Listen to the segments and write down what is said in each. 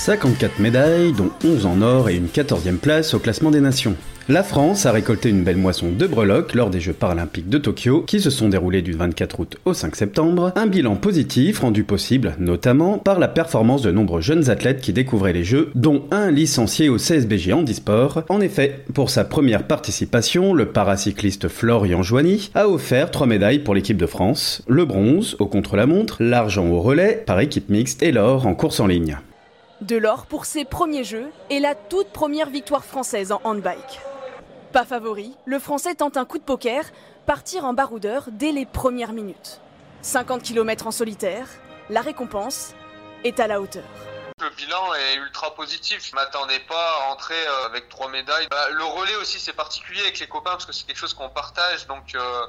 54 médailles, dont 11 en or et une 14e place au classement des nations. La France a récolté une belle moisson de breloques lors des Jeux paralympiques de Tokyo, qui se sont déroulés du 24 août au 5 septembre, un bilan positif rendu possible notamment par la performance de nombreux jeunes athlètes qui découvraient les Jeux, dont un licencié au CSBG Handisport. En effet, pour sa première participation, le paracycliste Florian Joigny a offert trois médailles pour l'équipe de France, le bronze au contre-la-montre, l'argent au relais par équipe mixte et l'or en course en ligne. De l'or pour ses premiers jeux et la toute première victoire française en handbike. Pas favori, le Français tente un coup de poker, partir en baroudeur dès les premières minutes. 50 km en solitaire, la récompense est à la hauteur. Le bilan est ultra positif. Je m'attendais pas à rentrer euh, avec trois médailles. Bah, le relais aussi c'est particulier avec les copains parce que c'est quelque chose qu'on partage. Donc euh,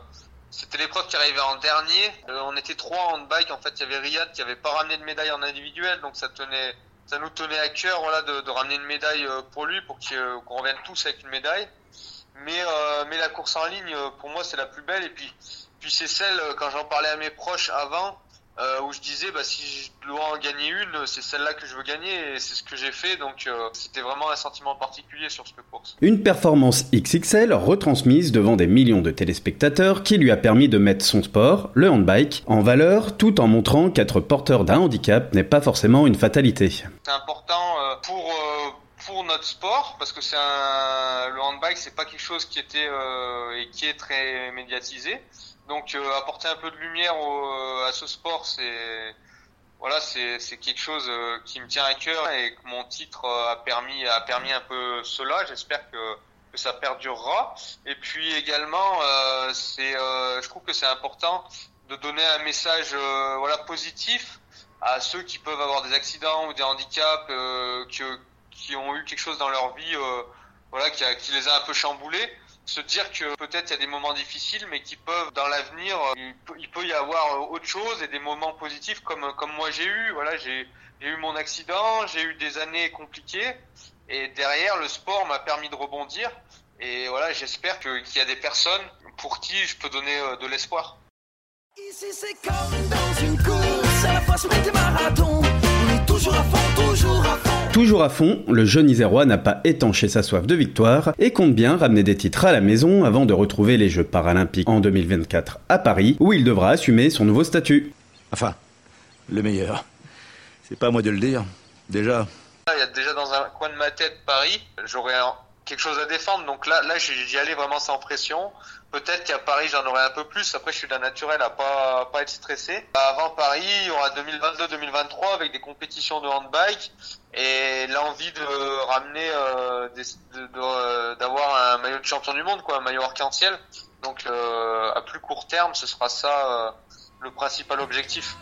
c'était l'épreuve qui arrivait en dernier. Euh, on était trois en bike. En fait, il y avait Riyad qui avait pas ramené de médaille en individuel, donc ça tenait, ça nous tenait à cœur, voilà, de, de ramener une médaille euh, pour lui, pour euh, qu'on revienne tous avec une médaille. Mais euh, mais la course en ligne, euh, pour moi, c'est la plus belle. Et puis c'est celle quand j'en parlais à mes proches avant. Euh, où je disais bah si je dois en gagner une, c'est celle-là que je veux gagner et c'est ce que j'ai fait donc euh, c'était vraiment un sentiment particulier sur cette course. Une performance XXL retransmise devant des millions de téléspectateurs qui lui a permis de mettre son sport, le handbike, en valeur tout en montrant qu'être porteur d'un handicap n'est pas forcément une fatalité. C'est important euh, pour euh, pour notre sport parce que c'est un le handbike c'est pas quelque chose qui était euh, et qui est très médiatisé. Donc euh, apporter un peu de lumière au- à ce sport c'est voilà c'est quelque chose euh, qui me tient à cœur et que mon titre euh, a permis a permis un peu cela. J'espère que que ça perdurera. Et puis également euh, c'est euh, je trouve que c'est important de donner un message euh, voilà positif à ceux qui peuvent avoir des accidents ou des handicaps euh, que, qui ont eu quelque chose dans leur vie euh, voilà qui, les a un peu chamboulés se dire que peut-être il y a des moments difficiles mais qui peuvent dans l'avenir euh, il, peut- y avoir euh, autre chose et des moments positifs comme comme moi j'ai eu voilà j'ai eu mon accident j'ai eu des années compliquées et derrière le sport m'a permis de rebondir et voilà j'espère qu'il y a des personnes pour qui je peux donner de l'espoir Ici c'est comme dans une course à la fois. Toujours à fond, le jeune Isérois n'a pas étanché sa soif de victoire et compte bien ramener des titres à la maison avant de retrouver les Jeux paralympiques en 2024 à Paris, où il devra assumer son nouveau statut. Enfin, le meilleur. C'est pas à moi de le dire. Déjà, Il y a déjà dans un coin de ma tête Paris, j'aurais un- quelque chose à défendre. Donc là, là, j'y allais vraiment sans pression. Peut-être qu'à Paris, j'en aurais un peu plus. Après, je suis d'un naturel à pas pas être stressé. Avant Paris, il y aura 2022-2023 avec des compétitions de handbike et l'envie de ramener, euh, euh, d'avoir un maillot de champion du monde, quoi, un maillot arc-en-ciel. Donc, euh, à plus court terme, ce sera ça le principal objectif.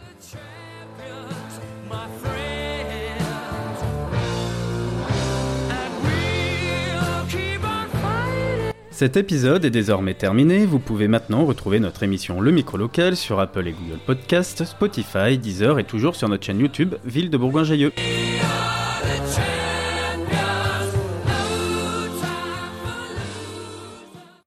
Cet épisode est désormais terminé, vous pouvez maintenant retrouver notre émission Le Micro Local sur Apple et Google Podcast, Spotify, Deezer et toujours sur notre chaîne YouTube Ville de Bourgoin-Jallieu.